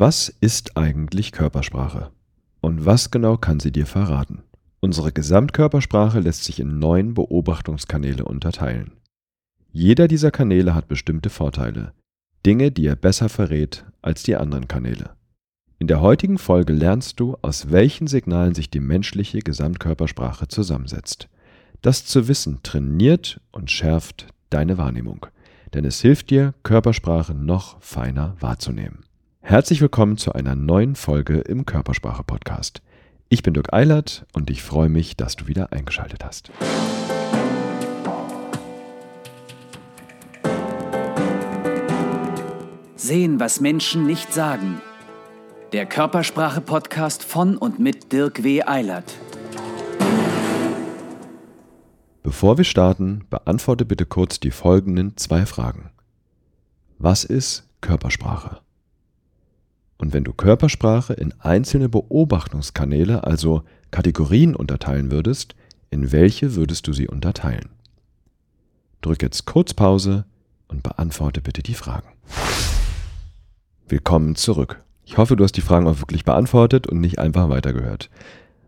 Was ist eigentlich Körpersprache? Und was genau kann sie dir verraten? Unsere Gesamtkörpersprache lässt sich in neun Beobachtungskanäle unterteilen. Jeder dieser Kanäle hat bestimmte Vorteile, Dinge, die er besser verrät als die anderen Kanäle. In der heutigen Folge lernst du, aus welchen Signalen sich die menschliche Gesamtkörpersprache zusammensetzt. Das zu wissen trainiert und schärft deine Wahrnehmung, denn es hilft dir, Körpersprache noch feiner wahrzunehmen. Herzlich willkommen zu einer neuen Folge im Körpersprache Podcast. Ich bin Dirk Eilert und ich freue mich, dass du wieder eingeschaltet hast. Sehen, was Menschen nicht sagen. Der Körpersprache Podcast von und mit Dirk W. Eilert. Bevor wir starten, beantworte bitte kurz die folgenden zwei Fragen. Was ist Körpersprache? Und wenn du Körpersprache in einzelne Beobachtungskanäle, also Kategorien unterteilen würdest, in welche würdest du sie unterteilen? Drück jetzt kurz Pause und beantworte bitte die Fragen. Willkommen zurück. Ich hoffe, du hast die Fragen auch wirklich beantwortet und nicht einfach weitergehört.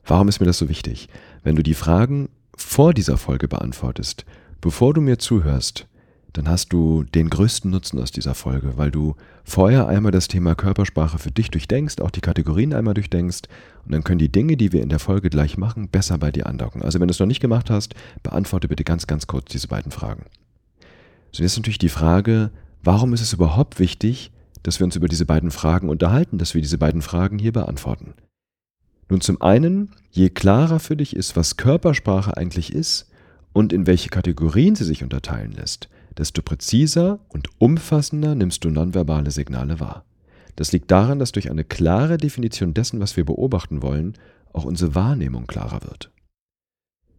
Warum ist mir das so wichtig? Wenn du die Fragen vor dieser Folge beantwortest, bevor du mir zuhörst, dann hast du den größten Nutzen aus dieser Folge, weil du vorher einmal das Thema Körpersprache für dich durchdenkst, auch die Kategorien einmal durchdenkst und dann können die Dinge, die wir in der Folge gleich machen, besser bei dir andocken. Also wenn du es noch nicht gemacht hast, beantworte bitte ganz, ganz kurz diese beiden Fragen. So, jetzt ist natürlich die Frage, warum ist es überhaupt wichtig, dass wir uns über diese beiden Fragen unterhalten, dass wir diese beiden Fragen hier beantworten? Nun zum einen, je klarer für dich ist, was Körpersprache eigentlich ist und in welche Kategorien sie sich unterteilen lässt, desto präziser und umfassender nimmst du nonverbale Signale wahr. Das liegt daran, dass durch eine klare Definition dessen, was wir beobachten wollen, auch unsere Wahrnehmung klarer wird.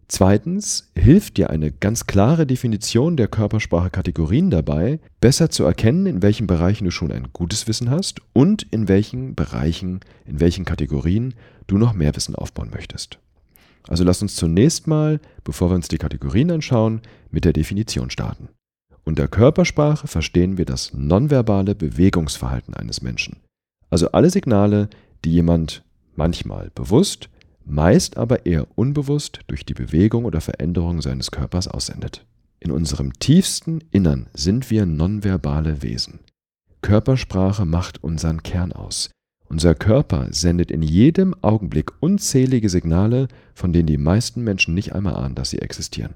Zweitens hilft dir eine ganz klare Definition der Körpersprache-Kategorien dabei, besser zu erkennen, in welchen Bereichen du schon ein gutes Wissen hast und in welchen Bereichen, in welchen Kategorien du noch mehr Wissen aufbauen möchtest. Also lass uns zunächst mal, bevor wir uns die Kategorien anschauen, mit der Definition starten. Unter Körpersprache verstehen wir das nonverbale Bewegungsverhalten eines Menschen. Also alle Signale, die jemand manchmal bewusst, meist aber eher unbewusst durch die Bewegung oder Veränderung seines Körpers aussendet. In unserem tiefsten Innern sind wir nonverbale Wesen. Körpersprache macht unseren Kern aus. Unser Körper sendet in jedem Augenblick unzählige Signale, von denen die meisten Menschen nicht einmal ahnen, dass sie existieren.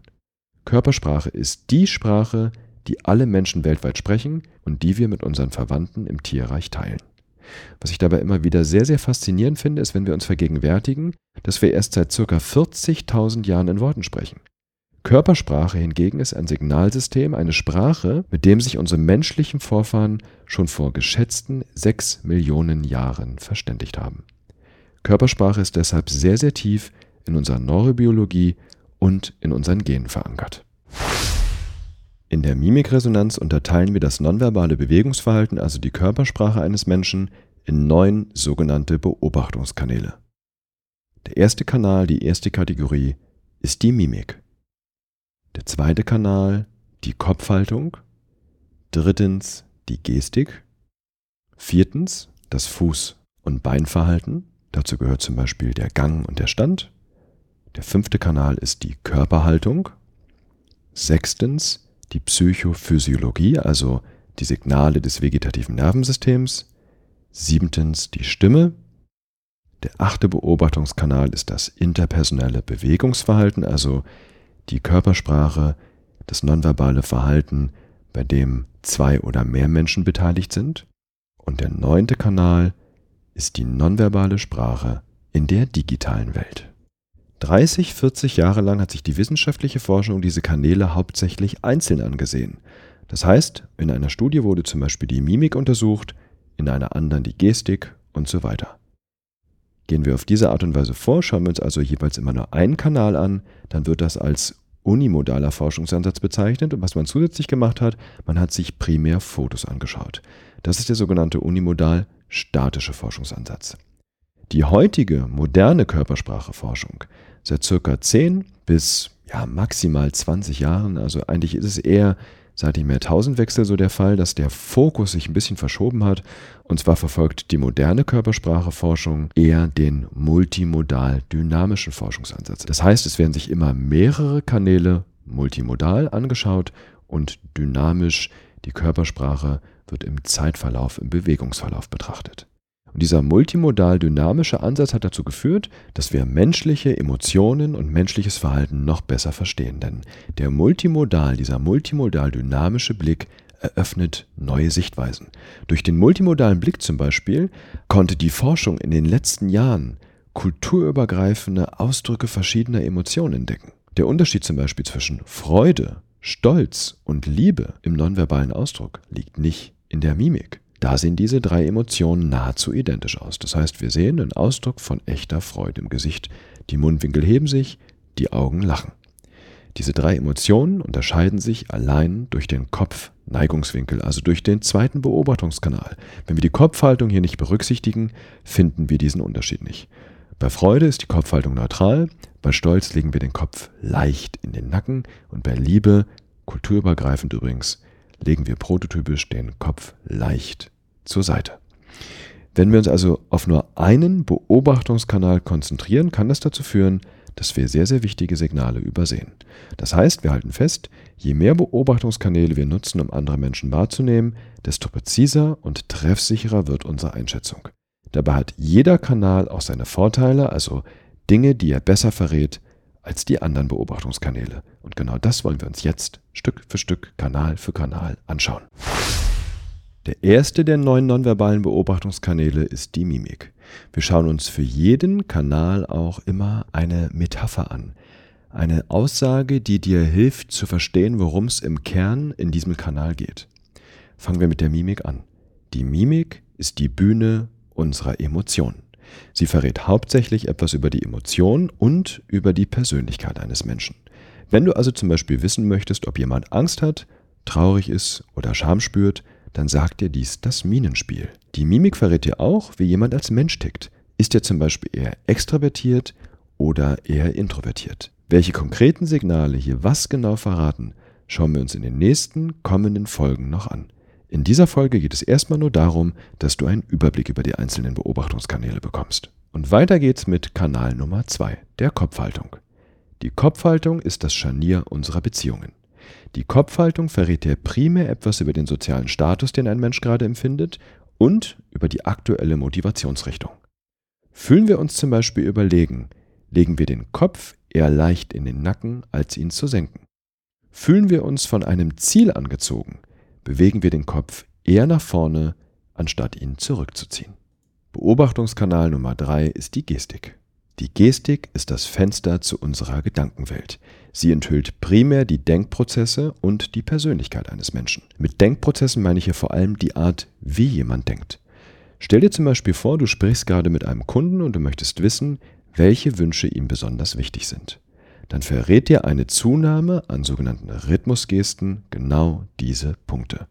Körpersprache ist die Sprache, die alle Menschen weltweit sprechen und die wir mit unseren Verwandten im Tierreich teilen. Was ich dabei immer wieder sehr, sehr faszinierend finde, ist, wenn wir uns vergegenwärtigen, dass wir erst seit ca. 40.000 Jahren in Worten sprechen. Körpersprache hingegen ist ein Signalsystem, eine Sprache, mit dem sich unsere menschlichen Vorfahren schon vor geschätzten 6 Millionen Jahren verständigt haben. Körpersprache ist deshalb sehr, sehr tief in unserer Neurobiologie und in unseren Genen verankert. In der Mimikresonanz unterteilen wir das nonverbale Bewegungsverhalten, also die Körpersprache eines Menschen, in neun sogenannte Beobachtungskanäle. Der erste Kanal, die erste Kategorie, ist die Mimik. Der zweite Kanal, die Kopfhaltung. Drittens, die Gestik. Viertens, das Fuß- und Beinverhalten. Dazu gehört zum Beispiel der Gang und der Stand. Der fünfte Kanal ist die Körperhaltung. Sechstens, die Psychophysiologie, also die Signale des vegetativen Nervensystems. Siebtens die Stimme. Der achte Beobachtungskanal ist das interpersonelle Bewegungsverhalten, also die Körpersprache, das nonverbale Verhalten, bei dem zwei oder mehr Menschen beteiligt sind. Und der neunte Kanal ist die nonverbale Sprache in der digitalen Welt. 30, 40 Jahre lang hat sich die wissenschaftliche Forschung diese Kanäle hauptsächlich einzeln angesehen. Das heißt, in einer Studie wurde zum Beispiel die Mimik untersucht, in einer anderen die Gestik und so weiter. Gehen wir auf diese Art und Weise vor, schauen wir uns also jeweils immer nur einen Kanal an, dann wird das als unimodaler Forschungsansatz bezeichnet und was man zusätzlich gemacht hat, man hat sich primär Fotos angeschaut. Das ist der sogenannte unimodal statische Forschungsansatz. Die heutige moderne Körperspracheforschung seit circa 10 bis ja, maximal 20 Jahren, also eigentlich ist es eher seit dem Jahrtausendwechsel so der Fall, dass der Fokus sich ein bisschen verschoben hat. Und zwar verfolgt die moderne Körperspracheforschung eher den multimodal-dynamischen Forschungsansatz. Das heißt, es werden sich immer mehrere Kanäle multimodal angeschaut und dynamisch die Körpersprache wird im Zeitverlauf, im Bewegungsverlauf betrachtet. Und dieser multimodal-dynamische Ansatz hat dazu geführt, dass wir menschliche Emotionen und menschliches Verhalten noch besser verstehen. Denn der multimodal, dieser multimodal-dynamische Blick eröffnet neue Sichtweisen. Durch den multimodalen Blick zum Beispiel konnte die Forschung in den letzten Jahren kulturübergreifende Ausdrücke verschiedener Emotionen entdecken. Der Unterschied zum Beispiel zwischen Freude, Stolz und Liebe im nonverbalen Ausdruck liegt nicht in der Mimik. Da sehen diese drei Emotionen nahezu identisch aus. Das heißt, wir sehen einen Ausdruck von echter Freude im Gesicht. Die Mundwinkel heben sich, die Augen lachen. Diese drei Emotionen unterscheiden sich allein durch den Kopfneigungswinkel, also durch den zweiten Beobachtungskanal. Wenn wir die Kopfhaltung hier nicht berücksichtigen, finden wir diesen Unterschied nicht. Bei Freude ist die Kopfhaltung neutral, bei Stolz legen wir den Kopf leicht in den Nacken und bei Liebe, kulturübergreifend übrigens, legen wir prototypisch den Kopf leicht zur Seite. Wenn wir uns also auf nur einen Beobachtungskanal konzentrieren, kann das dazu führen, dass wir sehr, sehr wichtige Signale übersehen. Das heißt, wir halten fest, je mehr Beobachtungskanäle wir nutzen, um andere Menschen wahrzunehmen, desto präziser und treffsicherer wird unsere Einschätzung. Dabei hat jeder Kanal auch seine Vorteile, also Dinge, die er besser verrät als die anderen Beobachtungskanäle. Und genau das wollen wir uns jetzt Stück für Stück, Kanal für Kanal anschauen. Der erste der neun nonverbalen Beobachtungskanäle ist die Mimik. Wir schauen uns für jeden Kanal auch immer eine Metapher an. Eine Aussage, die dir hilft zu verstehen, worum es im Kern in diesem Kanal geht. Fangen wir mit der Mimik an. Die Mimik ist die Bühne unserer Emotionen. Sie verrät hauptsächlich etwas über die Emotion und über die Persönlichkeit eines Menschen. Wenn du also zum Beispiel wissen möchtest, ob jemand Angst hat, traurig ist oder Scham spürt, dann sagt dir dies das Minenspiel. Die Mimik verrät dir auch, wie jemand als Mensch tickt. Ist er zum Beispiel eher extravertiert oder eher introvertiert? Welche konkreten Signale hier was genau verraten, schauen wir uns in den nächsten kommenden Folgen noch an. In dieser Folge geht es erstmal nur darum, dass du einen Überblick über die einzelnen Beobachtungskanäle bekommst. Und weiter geht's mit Kanal Nummer 2, der Kopfhaltung. Die Kopfhaltung ist das Scharnier unserer Beziehungen. Die Kopfhaltung verrät dir primär etwas über den sozialen Status, den ein Mensch gerade empfindet, und über die aktuelle Motivationsrichtung. Fühlen wir uns zum Beispiel überlegen, legen wir den Kopf eher leicht in den Nacken, als ihn zu senken. Fühlen wir uns von einem Ziel angezogen, bewegen wir den Kopf eher nach vorne, anstatt ihn zurückzuziehen. Beobachtungskanal Nummer 3 ist die Gestik. Die Gestik ist das Fenster zu unserer Gedankenwelt. Sie enthüllt primär die Denkprozesse und die Persönlichkeit eines Menschen. Mit Denkprozessen meine ich hier vor allem die Art, wie jemand denkt. Stell dir zum Beispiel vor, du sprichst gerade mit einem Kunden und du möchtest wissen, welche Wünsche ihm besonders wichtig sind dann verrät dir eine Zunahme an sogenannten Rhythmusgesten genau diese Punkte.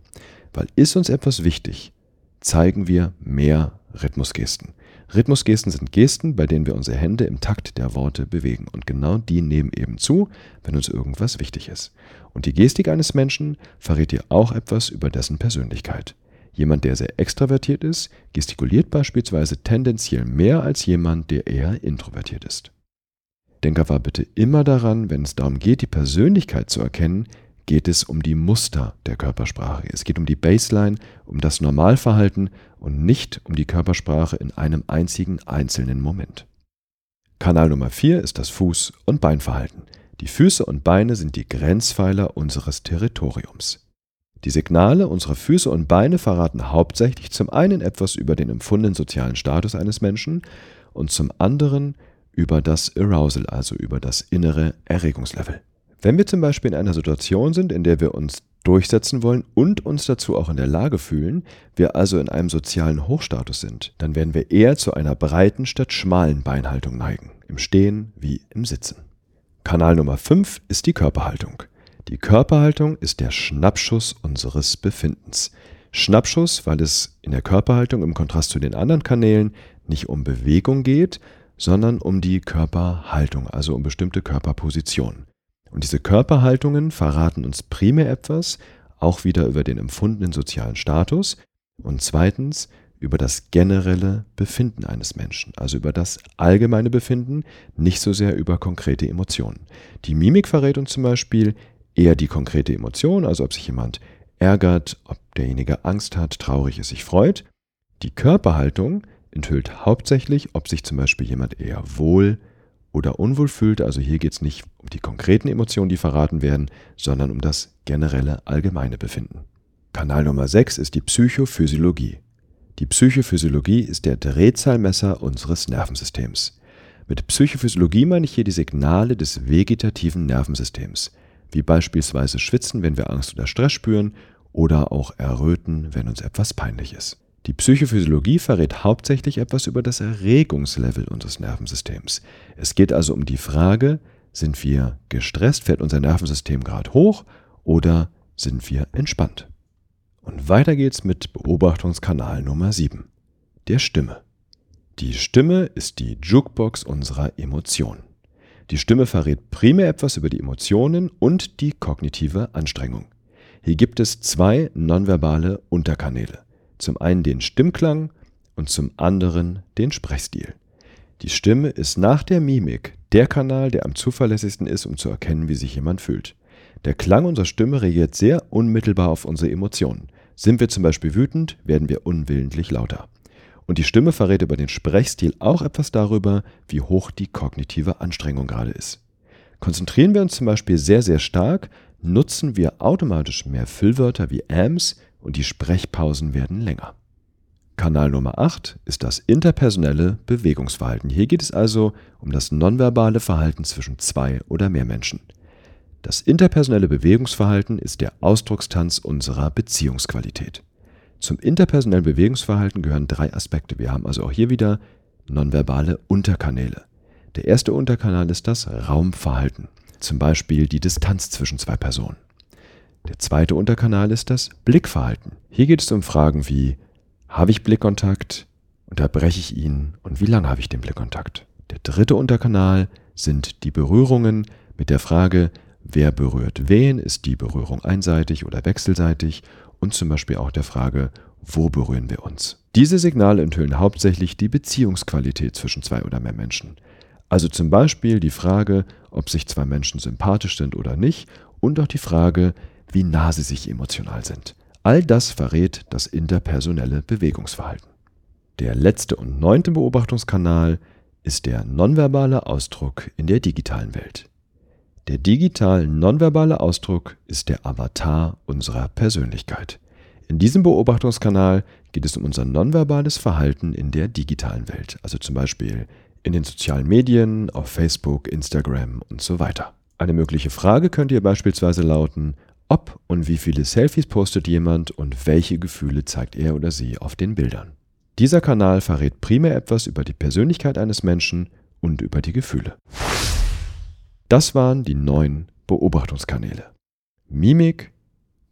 Weil ist uns etwas wichtig, zeigen wir mehr Rhythmusgesten. Rhythmusgesten sind Gesten, bei denen wir unsere Hände im Takt der Worte bewegen. Und genau die nehmen eben zu, wenn uns irgendwas wichtig ist. Und die Gestik eines Menschen verrät dir auch etwas über dessen Persönlichkeit. Jemand, der sehr extravertiert ist, gestikuliert beispielsweise tendenziell mehr als jemand, der eher introvertiert ist. Denk aber bitte immer daran, wenn es darum geht, die Persönlichkeit zu erkennen, geht es um die Muster der Körpersprache. Es geht um die Baseline, um das Normalverhalten und nicht um die Körpersprache in einem einzigen einzelnen Moment. Kanal Nummer 4 ist das Fuß- und Beinverhalten. Die Füße und Beine sind die Grenzpfeiler unseres Territoriums. Die Signale unserer Füße und Beine verraten hauptsächlich zum einen etwas über den empfundenen sozialen Status eines Menschen und zum anderen über das Arousal, also über das innere Erregungslevel. Wenn wir zum Beispiel in einer Situation sind, in der wir uns durchsetzen wollen und uns dazu auch in der Lage fühlen, wir also in einem sozialen Hochstatus sind, dann werden wir eher zu einer breiten statt schmalen Beinhaltung neigen, im Stehen wie im Sitzen. Kanal Nummer 5 ist die Körperhaltung. Die Körperhaltung ist der Schnappschuss unseres Befindens. Schnappschuss, weil es in der Körperhaltung im Kontrast zu den anderen Kanälen nicht um Bewegung geht, sondern um die Körperhaltung, also um bestimmte Körperpositionen. Und diese Körperhaltungen verraten uns primär etwas, auch wieder über den empfundenen sozialen Status und zweitens über das generelle Befinden eines Menschen, also über das allgemeine Befinden, nicht so sehr über konkrete Emotionen. Die Mimik verrät uns zum Beispiel eher die konkrete Emotion, also ob sich jemand ärgert, ob derjenige Angst hat, traurig ist, sich freut. Die Körperhaltung enthüllt hauptsächlich, ob sich zum Beispiel jemand eher wohl oder unwohl fühlt. Also hier geht es nicht um die konkreten Emotionen, die verraten werden, sondern um das generelle allgemeine Befinden. Kanal Nummer 6 ist die Psychophysiologie. Die Psychophysiologie ist der Drehzahlmesser unseres Nervensystems. Mit Psychophysiologie meine ich hier die Signale des vegetativen Nervensystems, wie beispielsweise Schwitzen, wenn wir Angst oder Stress spüren, oder auch Erröten, wenn uns etwas peinlich ist. Die Psychophysiologie verrät hauptsächlich etwas über das Erregungslevel unseres Nervensystems. Es geht also um die Frage, sind wir gestresst, fährt unser Nervensystem gerade hoch oder sind wir entspannt? Und weiter geht's mit Beobachtungskanal Nummer 7, der Stimme. Die Stimme ist die Jukebox unserer Emotionen. Die Stimme verrät primär etwas über die Emotionen und die kognitive Anstrengung. Hier gibt es zwei nonverbale Unterkanäle. Zum einen den Stimmklang und zum anderen den Sprechstil. Die Stimme ist nach der Mimik der Kanal, der am zuverlässigsten ist, um zu erkennen, wie sich jemand fühlt. Der Klang unserer Stimme reagiert sehr unmittelbar auf unsere Emotionen. Sind wir zum Beispiel wütend, werden wir unwillentlich lauter. Und die Stimme verrät über den Sprechstil auch etwas darüber, wie hoch die kognitive Anstrengung gerade ist. Konzentrieren wir uns zum Beispiel sehr, sehr stark, nutzen wir automatisch mehr Füllwörter wie ams und die Sprechpausen werden länger. Kanal Nummer 8 ist das interpersonelle Bewegungsverhalten. Hier geht es also um das nonverbale Verhalten zwischen zwei oder mehr Menschen. Das interpersonelle Bewegungsverhalten ist der Ausdruckstanz unserer Beziehungsqualität. Zum interpersonellen Bewegungsverhalten gehören drei Aspekte. Wir haben also auch hier wieder nonverbale Unterkanäle. Der erste Unterkanal ist das Raumverhalten, zum Beispiel die Distanz zwischen zwei Personen. Der zweite Unterkanal ist das Blickverhalten. Hier geht es um Fragen wie, habe ich Blickkontakt, unterbreche ich ihn und wie lange habe ich den Blickkontakt. Der dritte Unterkanal sind die Berührungen mit der Frage, wer berührt wen, ist die Berührung einseitig oder wechselseitig und zum Beispiel auch der Frage, wo berühren wir uns. Diese Signale enthüllen hauptsächlich die Beziehungsqualität zwischen zwei oder mehr Menschen. Also zum Beispiel die Frage, ob sich zwei Menschen sympathisch sind oder nicht und auch die Frage, wie nah sie sich emotional sind. All das verrät das interpersonelle Bewegungsverhalten. Der letzte und neunte Beobachtungskanal ist der nonverbale Ausdruck in der digitalen Welt. Der digital nonverbale Ausdruck ist der Avatar unserer Persönlichkeit. In diesem Beobachtungskanal geht es um unser nonverbales Verhalten in der digitalen Welt, also zum Beispiel in den sozialen Medien, auf Facebook, Instagram und so weiter. Eine mögliche Frage könnte hier beispielsweise lauten, ob und wie viele Selfies postet jemand und welche Gefühle zeigt er oder sie auf den Bildern. Dieser Kanal verrät primär etwas über die Persönlichkeit eines Menschen und über die Gefühle. Das waren die neun Beobachtungskanäle. Mimik,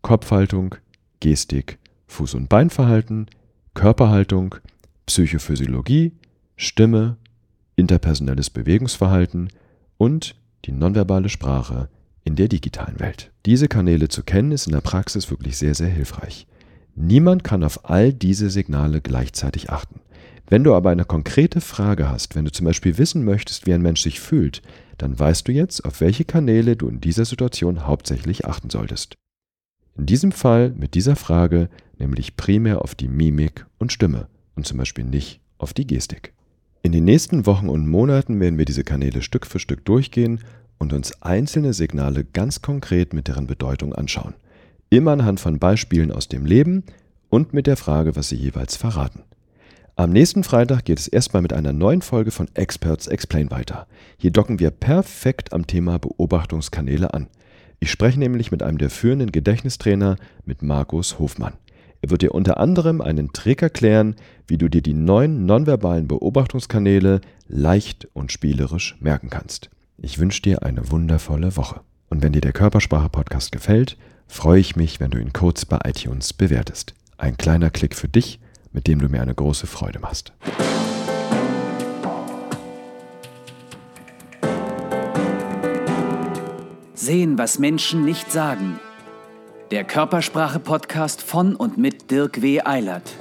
Kopfhaltung, Gestik, Fuß- und Beinverhalten, Körperhaltung, Psychophysiologie, Stimme, interpersonelles Bewegungsverhalten und die nonverbale Sprache in der digitalen Welt. Diese Kanäle zu kennen ist in der Praxis wirklich sehr, sehr hilfreich. Niemand kann auf all diese Signale gleichzeitig achten. Wenn du aber eine konkrete Frage hast, wenn du zum Beispiel wissen möchtest, wie ein Mensch sich fühlt, dann weißt du jetzt, auf welche Kanäle du in dieser Situation hauptsächlich achten solltest. In diesem Fall mit dieser Frage nämlich primär auf die Mimik und Stimme und zum Beispiel nicht auf die Gestik. In den nächsten Wochen und Monaten werden wir diese Kanäle Stück für Stück durchgehen und uns einzelne Signale ganz konkret mit deren Bedeutung anschauen. Immer anhand von Beispielen aus dem Leben und mit der Frage, was sie jeweils verraten. Am nächsten Freitag geht es erstmal mit einer neuen Folge von Experts Explain weiter. Hier docken wir perfekt am Thema Beobachtungskanäle an. Ich spreche nämlich mit einem der führenden Gedächtnistrainer, mit Markus Hofmann. Er wird dir unter anderem einen Trick erklären, wie du dir die neuen nonverbalen Beobachtungskanäle leicht und spielerisch merken kannst. Ich wünsche dir eine wundervolle Woche. Und wenn dir der Körpersprache-Podcast gefällt, freue ich mich, wenn du ihn kurz bei iTunes bewertest. Ein kleiner Klick für dich, mit dem du mir eine große Freude machst. Sehen, was Menschen nicht sagen Der Körpersprache-Podcast von und mit Dirk W. Eilert.